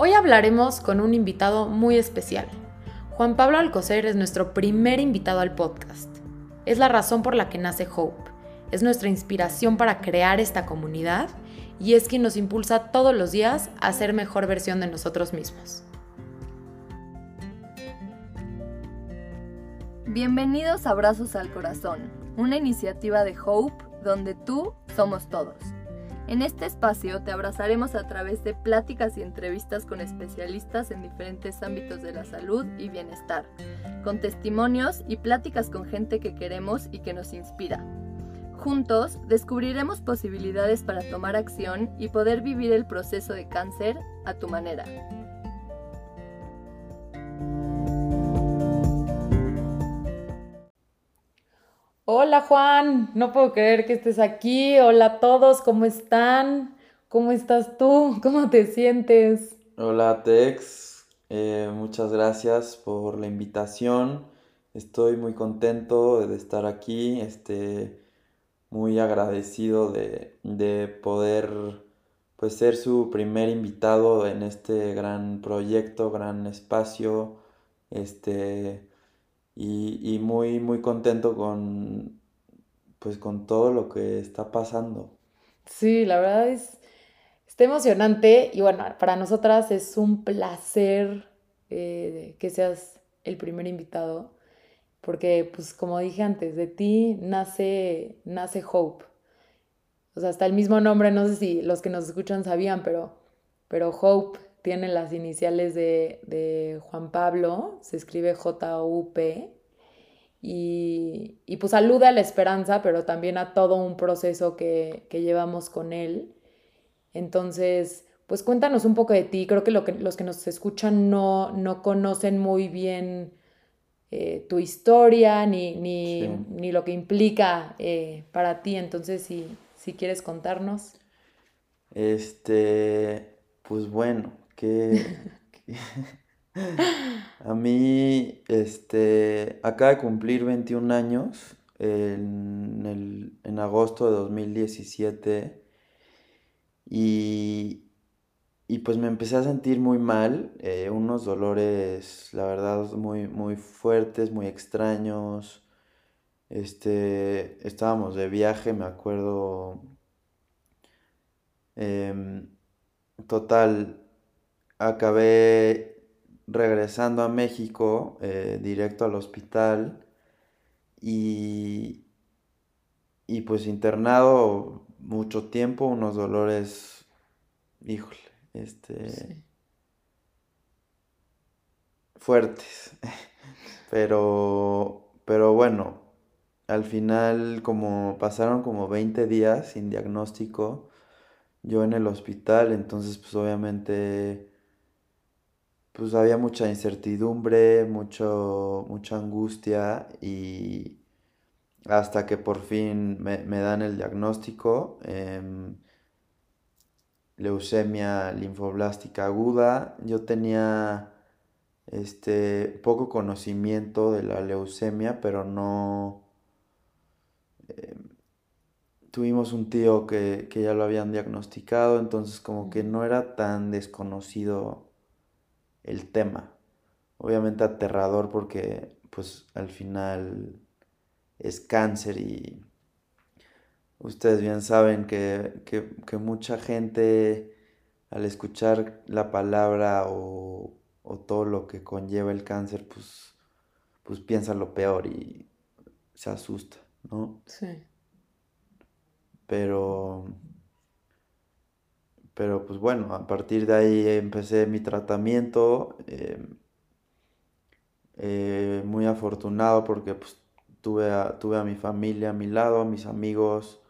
Hoy hablaremos con un invitado muy especial. Juan Pablo Alcocer es nuestro primer invitado al podcast. Es la razón por la que nace Hope. Es nuestra inspiración para crear esta comunidad y es quien nos impulsa todos los días a ser mejor versión de nosotros mismos. Bienvenidos a Abrazos al Corazón, una iniciativa de Hope donde tú somos todos. En este espacio te abrazaremos a través de pláticas y entrevistas con especialistas en diferentes ámbitos de la salud y bienestar, con testimonios y pláticas con gente que queremos y que nos inspira. Juntos descubriremos posibilidades para tomar acción y poder vivir el proceso de cáncer a tu manera. Hola Juan, no puedo creer que estés aquí. Hola a todos, ¿cómo están? ¿Cómo estás tú? ¿Cómo te sientes? Hola Tex, eh, muchas gracias por la invitación. Estoy muy contento de estar aquí, este, muy agradecido de, de poder pues, ser su primer invitado en este gran proyecto, gran espacio. Este, y, muy, muy contento con, pues, con todo lo que está pasando. Sí, la verdad es, está emocionante y bueno, para nosotras es un placer eh, que seas el primer invitado, porque pues como dije antes, de ti nace, nace Hope. O sea, hasta el mismo nombre, no sé si los que nos escuchan sabían, pero, pero Hope tiene las iniciales de, Juan Pablo, se escribe J-U-P, y, y, pues alude a la esperanza, pero también a todo un proceso que, llevamos con él. Entonces, pues cuéntanos un poco de ti. Creo que, lo que los que nos escuchan no, no conocen muy bien eh, tu historia ni, ni, lo que implica eh, para ti. Entonces, si, si quieres contarnos. Este, pues bueno, que, a mí, este, acaba de cumplir 21 años en, agosto de 2017 y, y, pues me empecé a sentir muy mal, eh, unos dolores, la verdad, muy, muy fuertes, muy extraños. Este, estábamos de viaje, me acuerdo. Em, total, acabé regresando a México, eh, directo al hospital y, y pues internado mucho tiempo, unos dolores, híjole, este, fuertes, pero, pero bueno, al final como pasaron como 20 días sin diagnóstico, yo en el hospital, entonces pues obviamente pues había mucha incertidumbre, mucho, mucha angustia y hasta que por fin me, dan el diagnóstico, em, leucemia linfoblástica aguda. Yo tenía este poco conocimiento de la leucemia, pero no em, tuvimos un tío que, que, ya lo habían diagnosticado, entonces como que no era tan desconocido el tema. Obviamente aterrador porque pues al final es cáncer y ustedes bien saben que, mucha gente al escuchar la palabra o, todo lo que conlleva el cáncer pues, pues piensa lo peor y se asusta, ¿no? Sí. Pero pero pues bueno, a partir de ahí empecé mi tratamiento. Em, eh, muy afortunado porque pues, tuve, a, tuve a mi familia a mi lado, a mis amigos,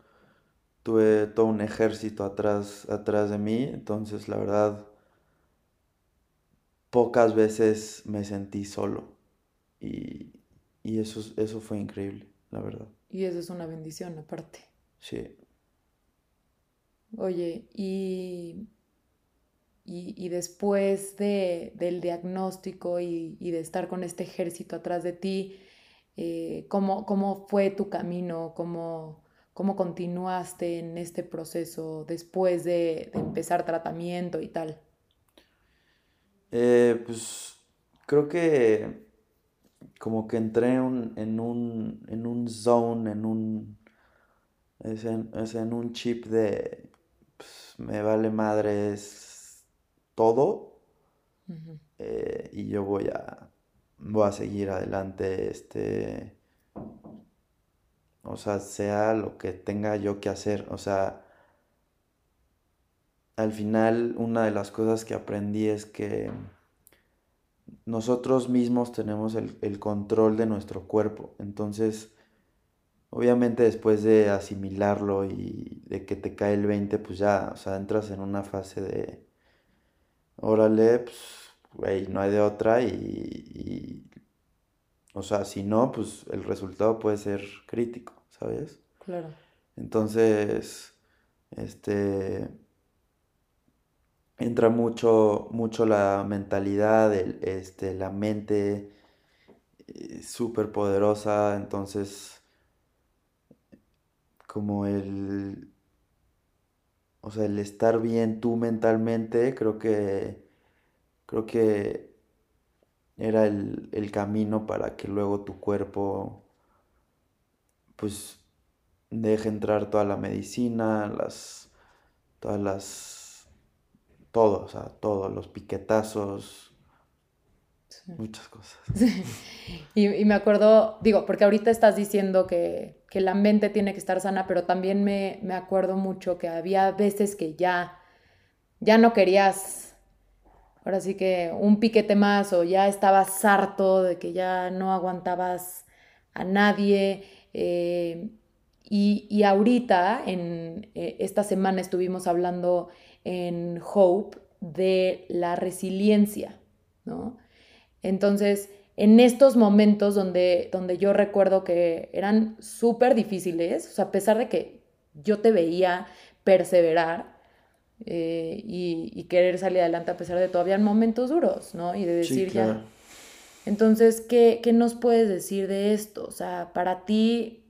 tuve todo un ejército atrás, atrás de mí. Entonces la verdad, pocas veces me sentí solo. Y, y eso, eso fue increíble, la verdad. Y eso es una bendición aparte. Sí. Oye, y, y, después de, del diagnóstico y, de estar con este ejército atrás de ti, eh, ¿cómo, fue tu camino? ¿Cómo, ¿Cómo continuaste en este proceso después de, empezar tratamiento y tal? Eh, pues creo que como que entré en un, en un, en un zone, en un, es en, un chip de, me vale madres todo eh, y yo voy a, voy a seguir adelante, este, o sea, sea lo que tenga yo que hacer, o sea, al final una de las cosas que aprendí es que nosotros mismos tenemos el, control de nuestro cuerpo. Entonces, obviamente después de asimilarlo y de que te cae el 20, pues ya, o sea, entras en una fase de, órale, pues, güey, no hay de otra y, y, o sea, si no, pues el resultado puede ser crítico, ¿sabes? Claro. Entonces, este entra mucho, mucho la mentalidad, este, la mente eh, súper poderosa, entonces como el, o sea, el estar bien tú mentalmente, creo que, creo que era el, el camino para que luego tu cuerpo, pues, deje entrar toda la medicina, las, todas las todo, o sea, todos los piquetazos, muchas cosas. Y, me acuerdo, digo, porque ahorita estás diciendo que, que la mente tiene que estar sana, pero también me, me, acuerdo mucho que había veces que ya, ya no querías, ahora sí que un piquete más o ya estabas harto de que ya no aguantabas a nadie. Eh, y, y, ahorita, en eh, esta semana estuvimos hablando en Hope de la resiliencia, ¿no? Entonces, en estos momentos donde, donde yo recuerdo que eran súper difíciles, o sea, a pesar de que yo te veía perseverar eh, y, querer salir adelante a pesar de todavía momentos duros, ¿no? Y de decir ya. Entonces, ¿qué, ¿qué nos puedes decir de esto? O sea, para ti,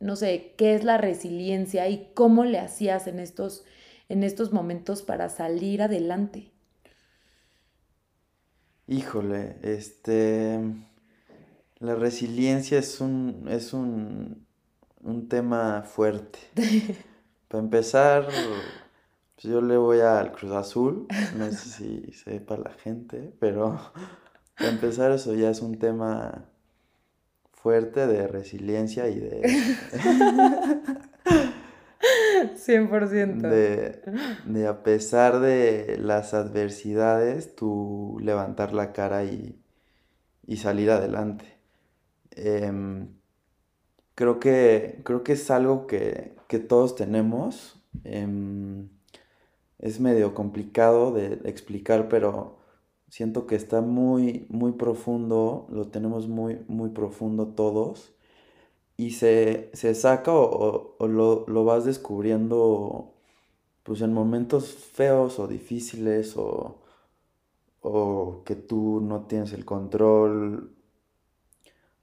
no sé, ¿qué es la resiliencia y cómo le hacías en estos en estos momentos para salir adelante? Híjole, este, la resiliencia es un, es un, un tema fuerte. para empezar, pues yo le voy al Cruz Azul, no sé si sepa la gente, pero para empezar eso ya es un tema fuerte de resiliencia y de... 100%. De, de a pesar de las adversidades, tú levantar la cara y, y salir adelante. Em, creo, que, creo que es algo que, que todos tenemos. Em, es medio complicado de explicar, pero siento que está muy, muy profundo, lo tenemos muy, muy profundo todos y se, saca o, lo, vas descubriendo pues en momentos feos o difíciles o, o que tú no tienes el control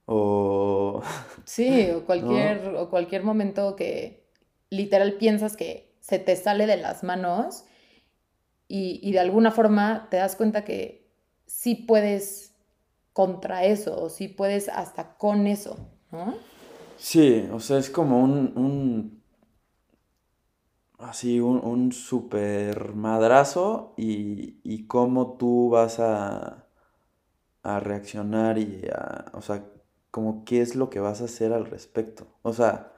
o... Sí, o cualquier, o cualquier momento que literal piensas que se te sale de las manos y, y de alguna forma te das cuenta que sí puedes contra eso o sí puedes hasta con eso, ¿no? Sí, o sea, es como un, un así, un, un super madrazo y, y cómo tú vas a, a reaccionar y a, o sea, como qué es lo que vas a hacer al respecto. O sea,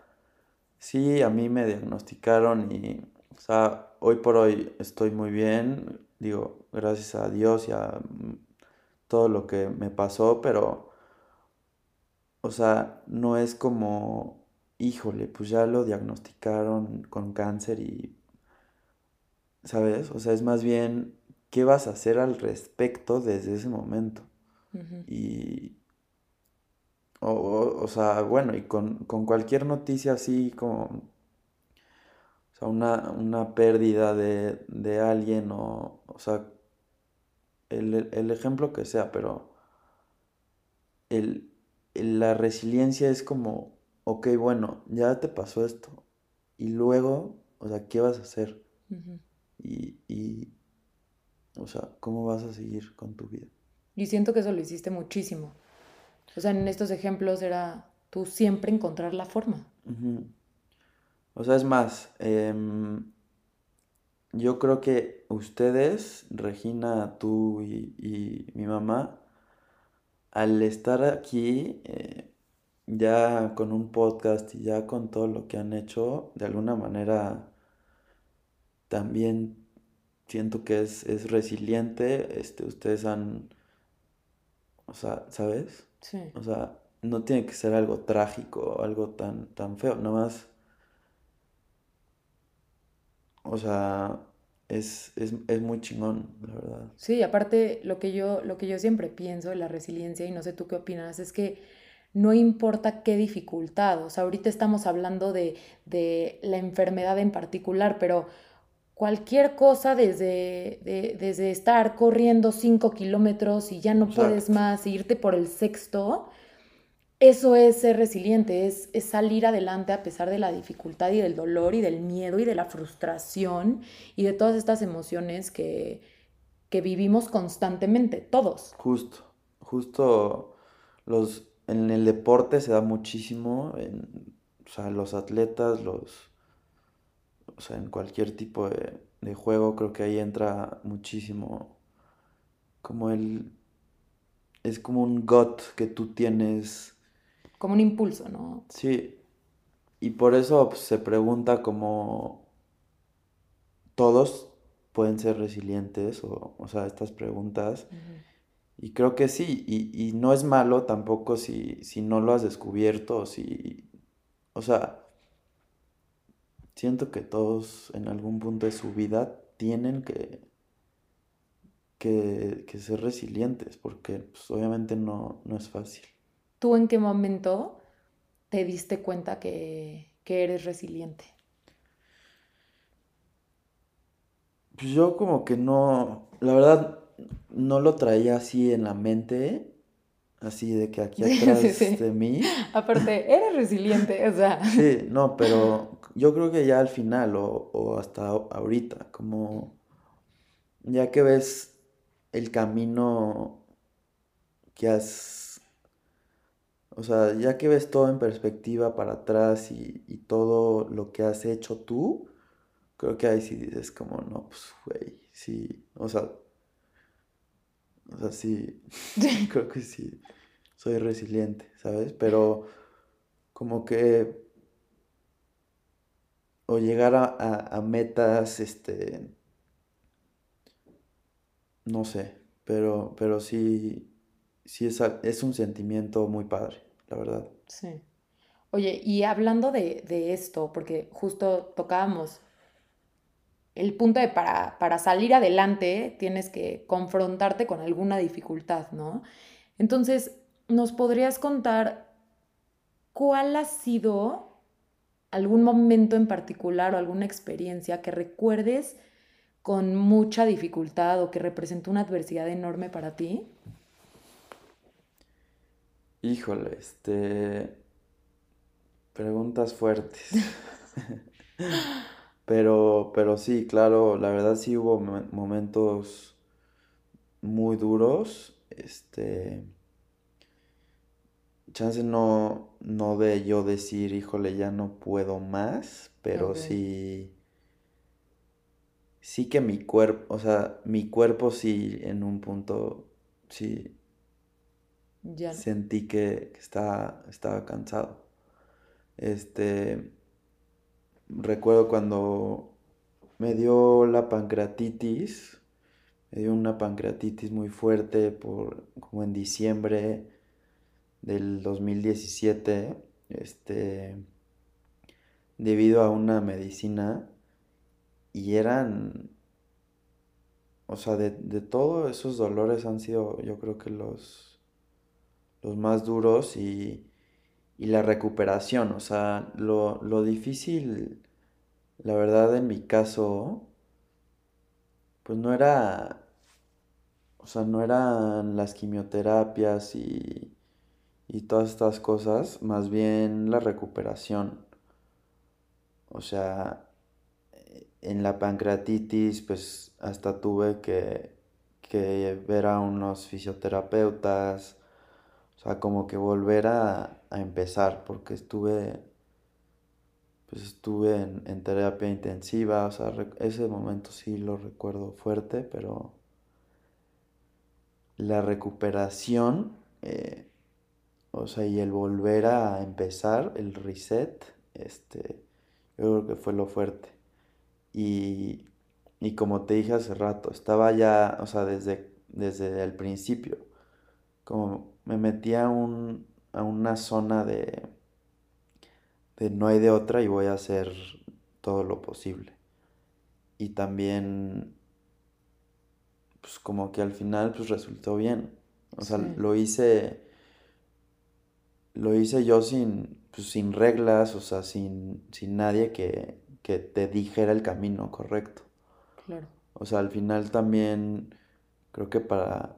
sí, a mí me diagnosticaron y, o sea, hoy por hoy estoy muy bien, digo, gracias a Dios y a todo lo que me pasó, pero o sea, no es como, híjole, pues ya lo diagnosticaron con cáncer y, ¿sabes? O sea, es más bien, ¿qué vas a hacer al respecto desde ese momento? Y, o, sea, bueno, y con, cualquier noticia así como, o sea, una, pérdida de, alguien o, o sea, el, el ejemplo que sea, pero el, la resiliencia es como, ok, bueno, ya te pasó esto. Y luego, o sea, ¿qué vas a hacer? y, y, O sea, ¿cómo vas a seguir con tu vida? Y siento que eso lo hiciste muchísimo. O sea, en estos ejemplos era tú siempre encontrar la forma. O sea, es más, em, yo creo que ustedes, Regina, tú y, mi mamá, al estar aquí, eh, ya con un podcast y ya con todo lo que han hecho, de alguna manera también siento que es, es resiliente. Este, ustedes han, o sea, ¿sabes? Sí. O sea, no tiene que ser algo trágico, algo tan, tan feo, nada más. O sea, es, es, es, muy chingón, la verdad. Sí, aparte lo que yo, lo que yo siempre pienso de la resiliencia, y no sé tú qué opinas, es que no importa qué dificultad, o sea, ahorita estamos hablando de, de la enfermedad en particular, pero cualquier cosa desde, desde estar corriendo cinco kilómetros y ya no puedes más, e irte por el sexto, eso es ser resiliente, es, es, salir adelante a pesar de la dificultad y del dolor y del miedo y de la frustración y de todas estas emociones que, que vivimos constantemente, todos. Justo, justo los, en el deporte se da muchísimo, en, o sea, los atletas, los o sea, en cualquier tipo de, juego, creo que ahí entra muchísimo como el... Es como un gut que tú tienes. Como un impulso, ¿no? Sí. Y por eso pues, se pregunta como todos pueden ser resilientes o, o sea, estas preguntas. Y creo que sí, y, y, no es malo tampoco si, si no lo has descubierto, si, o sea, siento que todos en algún punto de su vida tienen que, que, ser resilientes, porque pues, obviamente no, es fácil. ¿Tú en qué momento te diste cuenta que, que eres resiliente? Pues yo como que no, la verdad, no lo traía así en la mente, así de que aquí atrás de mí. Aparte, eres resiliente, o sea. Sí, no, pero yo creo que ya al final o, hasta ahorita, como ya que ves el camino que has, o sea, ya que ves todo en perspectiva para atrás y, y todo lo que has hecho tú, creo que ahí sí dices como, no, pues, güey, sí, o sea, o sea, sí, creo que sí, soy resiliente, ¿sabes? Pero como que o llegar a, metas, este, no sé, pero, pero sí, sí es, es, un sentimiento muy padre, la verdad. Sí. Oye, y hablando de, esto, porque justo tocábamos el punto de para, para, salir adelante tienes que confrontarte con alguna dificultad, ¿no? Entonces, ¿nos podrías contar cuál ha sido algún momento en particular o alguna experiencia que recuerdes con mucha dificultad o que representó una adversidad enorme para ti? Híjole, este... Preguntas fuertes. pero, pero sí, claro, la verdad sí hubo momentos muy duros. Este chance no, no de yo decir, híjole, ya no puedo más, pero sí, sí que mi cuerpo, o sea, mi cuerpo sí en un punto, sí, sentí que, estaba, estaba cansado. Este, recuerdo cuando me dio la pancreatitis, me dio una pancreatitis muy fuerte por como en diciembre del 2017, este, debido a una medicina y eran, o sea, de, todos esos dolores han sido yo creo que los, los más duros y, y la recuperación, o sea, lo, lo difícil, la verdad en mi caso, pues no era, o sea, no eran las quimioterapias y y todas estas cosas, más bien la recuperación. O sea, en la pancreatitis, pues hasta tuve que, que ver a unos fisioterapeutas, o sea, como que volver a, a empezar, porque estuve, pues estuve en, terapia intensiva, o sea, ese momento sí lo recuerdo fuerte, pero la recuperación, eh, o sea, y el volver a empezar, el reset, este, yo creo que fue lo fuerte. Y, y como te dije hace rato, estaba ya, o sea, desde, desde el principio, como me metía a, un, a una zona de, de no hay de otra y voy a hacer todo lo posible. Y también, pues como que al final, pues resultó bien. O sea, lo hice, lo hice yo sin, pues, sin reglas, o sea, sin, sin nadie que, que te dijera el camino correcto. Claro. O sea, al final también creo que para...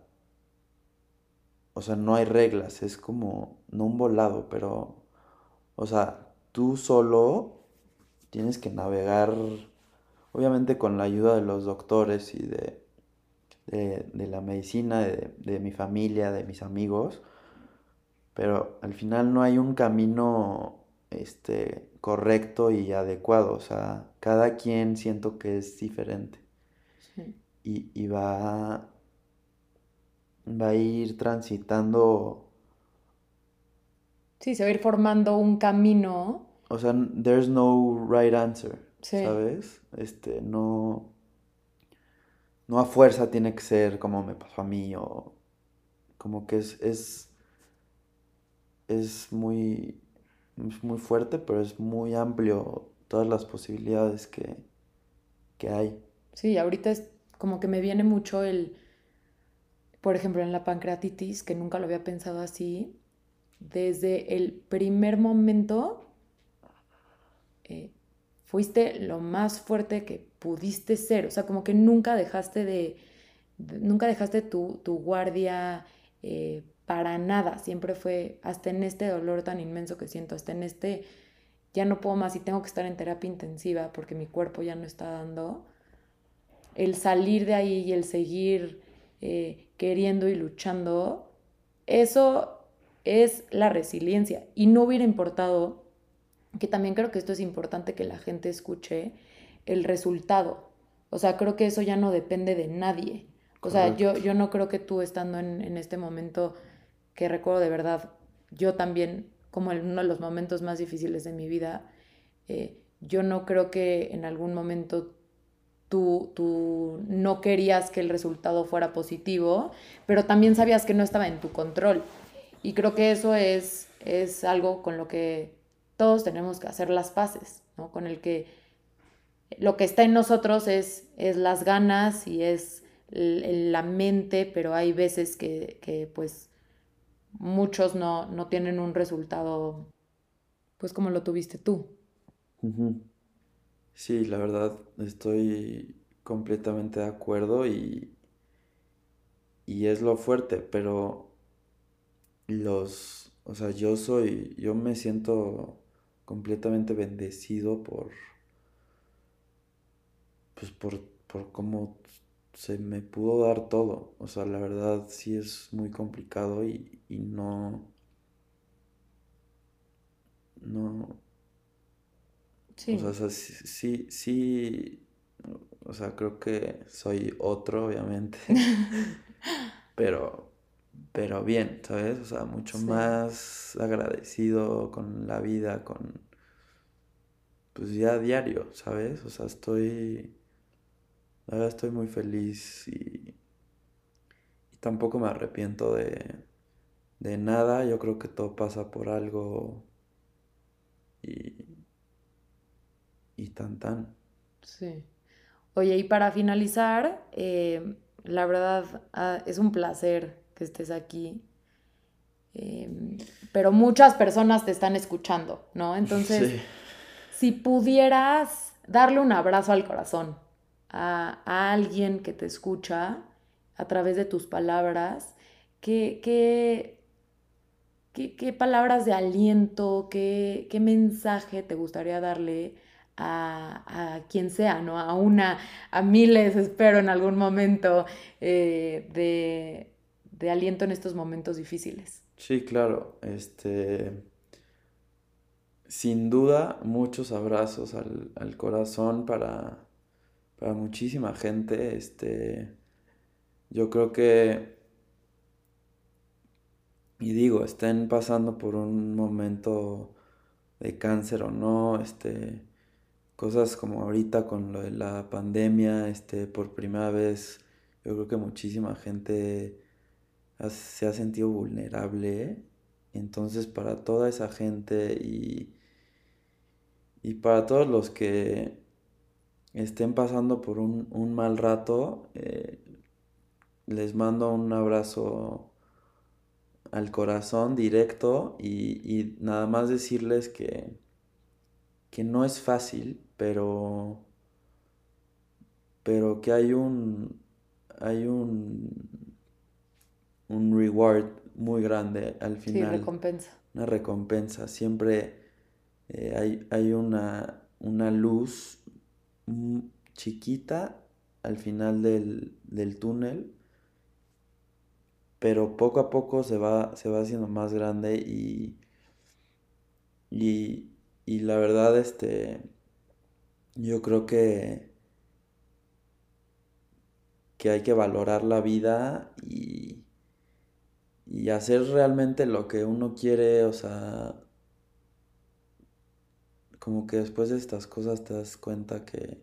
O sea, no hay reglas, es como, no un volado, pero... O sea, tú solo tienes que navegar, obviamente con la ayuda de los doctores y de, de, la medicina, de, de mi familia, de mis amigos, pero al final no hay un camino este, correcto y adecuado. O sea, cada quien siento que es diferente. Y, y, va, va a ir transitando. Sí, se va a ir formando un camino. O sea, there's no right answer. ¿Sabes? Este, no. No a fuerza tiene que ser como me pasó a mí o. Como que es. es es muy es muy fuerte, pero es muy amplio todas las posibilidades que, que hay. Sí, ahorita es como que me viene mucho el, por ejemplo, en la pancreatitis, que nunca lo había pensado así, desde el primer momento eh, fuiste lo más fuerte que pudiste ser, o sea, como que nunca dejaste de, nunca dejaste tu, tu guardia eh, para nada, siempre fue hasta en este dolor tan inmenso que siento, hasta en este ya no puedo más y tengo que estar en terapia intensiva porque mi cuerpo ya no está dando, el salir de ahí y el seguir eh, queriendo y luchando, eso es la resiliencia y no hubiera importado, que también creo que esto es importante que la gente escuche, el resultado. O sea, creo que eso ya no depende de nadie. O sea, yo, yo no creo que tú estando en, en este momento que recuerdo de verdad, yo también, como en uno de los momentos más difíciles de mi vida, eh, yo no creo que en algún momento tú, tú no querías que el resultado fuera positivo, pero también sabías que no estaba en tu control. Y creo que eso es, es algo con lo que todos tenemos que hacer las paces, ¿no? Con el que lo que está en nosotros es, es las ganas y es la mente, pero hay veces que, que pues muchos no, no tienen un resultado pues como lo tuviste tú. Sí, la verdad estoy completamente de acuerdo y, y es lo fuerte, pero los, o sea, yo soy, yo me siento completamente bendecido por, pues por, por cómo se me pudo dar todo. O sea, la verdad sí es muy complicado y, y no... No... Sí. O sea, sí, sí, o sea, creo que soy otro, obviamente. pero, pero bien, ¿sabes? O sea, mucho más agradecido con la vida, con... Pues ya a diario, ¿sabes? O sea, estoy la verdad estoy muy feliz y, tampoco me arrepiento de, de nada. Yo creo que todo pasa por algo y, y tan tan. Sí. Oye, y para finalizar, eh, la verdad ah, es un placer que estés aquí. Em, pero muchas personas te están escuchando, ¿no? Entonces, si pudieras darle un abrazo al corazón a, alguien que te escucha a través de tus palabras, qué, qué, qué, palabras de aliento, qué, qué mensaje te gustaría darle a, quien sea, ¿no? A una, a miles, espero, en algún momento eh, de, de aliento en estos momentos difíciles. Sí, claro. Este. Sin duda, muchos abrazos al, corazón para, para muchísima gente. Este. Yo creo que. Y digo, estén pasando por un momento de cáncer o no, este cosas como ahorita con lo de la pandemia, este, por primera vez, yo creo que muchísima gente se ha sentido vulnerable. Entonces, para toda esa gente y, y para todos los que estén pasando por un, mal rato, eh, les mando un abrazo al corazón directo y, y nada más decirles que, que no es fácil, pero pero que hay un hay un un reward muy grande al final. Sí, recompensa. Una recompensa. Siempre eh, hay, hay una, una, luz chiquita al final del, del, túnel, pero poco a poco se va, se va haciendo más grande y, y, y la verdad, este, yo creo que, que hay que valorar la vida y, y hacer realmente lo que uno quiere, o sea, como que después de estas cosas te das cuenta que,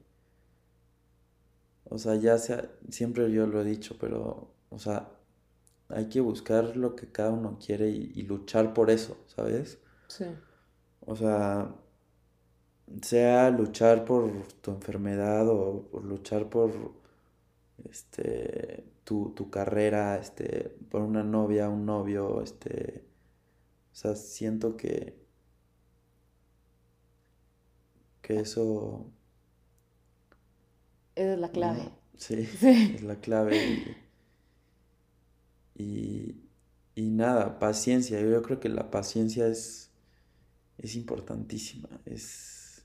o sea, ya sea, siempre yo lo he dicho, pero, o sea, hay que buscar lo que cada uno quiere y, luchar por eso, ¿sabes? Sí. O sea, sea luchar por tu enfermedad o luchar por este tu, carrera, este, por una novia, un novio, este, o sea, siento que que eso es la clave. sí, es la clave. Y, y, nada, paciencia. Yo creo que la paciencia es, es importantísima. Es,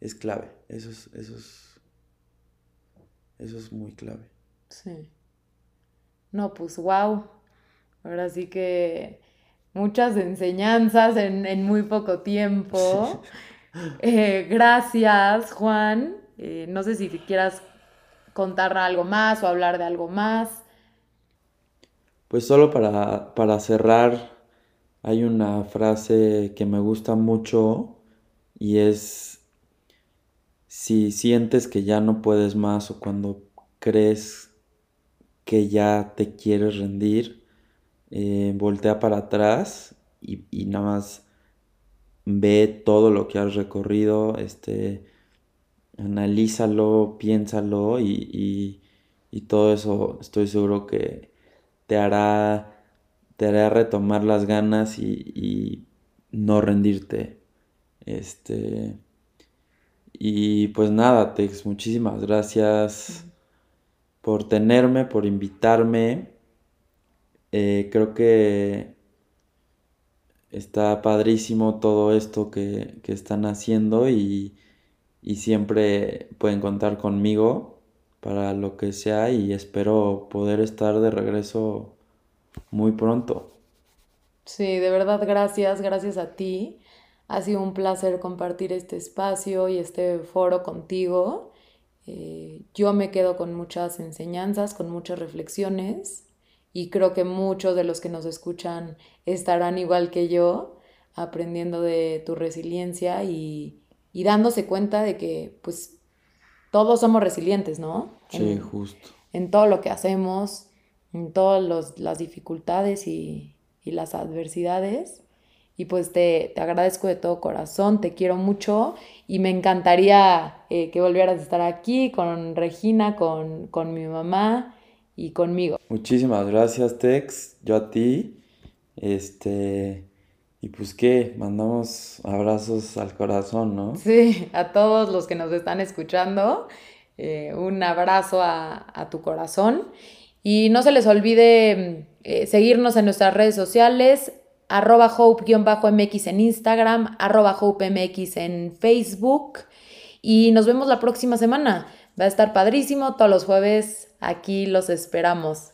es clave. Eso es, eso es, eso es muy clave. Sí. No, pues wow. Ahora sí que muchas enseñanzas en, muy poco tiempo. Eh, gracias, Juan. Eh, no sé si quieras contar algo más o hablar de algo más. Pues solo para, para cerrar, hay una frase que me gusta mucho y es si sientes que ya no puedes más o cuando crees que ya te quieres rendir, eh, voltea para atrás y, nada más ve todo lo que has recorrido, este, analízalo, piénsalo y, y, todo eso estoy seguro que te hará, te hará retomar las ganas y, no rendirte. Este, y pues nada, Tex, muchísimas gracias por tenerme, por invitarme. Eh, creo que está padrísimo todo esto que, están haciendo y, y, siempre pueden contar conmigo para lo que sea y espero poder estar de regreso muy pronto. Sí, de verdad, gracias, gracias a ti. Ha sido un placer compartir este espacio y este foro contigo. Eh, yo me quedo con muchas enseñanzas, con muchas reflexiones y creo que muchos de los que nos escuchan estarán igual que yo, aprendiendo de tu resiliencia y, dándose cuenta de que pues todos somos resilientes, ¿no? Sí, justo. En todo lo que hacemos, en todas las dificultades y, y las adversidades y pues te, agradezco de todo corazón, te quiero mucho y me encantaría eh, que volvieras a estar aquí con Regina, con, con mi mamá y conmigo. Muchísimas gracias, Tex, yo a ti. Este, y pues qué, mandamos abrazos al corazón, ¿no? Sí, a todos los que nos están escuchando, eh, un abrazo a, tu corazón. Y no se les olvide eh, seguirnos en nuestras redes sociales, arroba hope-mx en Instagram, arroba hope-mx en Facebook. Y nos vemos la próxima semana. Va a estar padrísimo. Todos los jueves aquí los esperamos.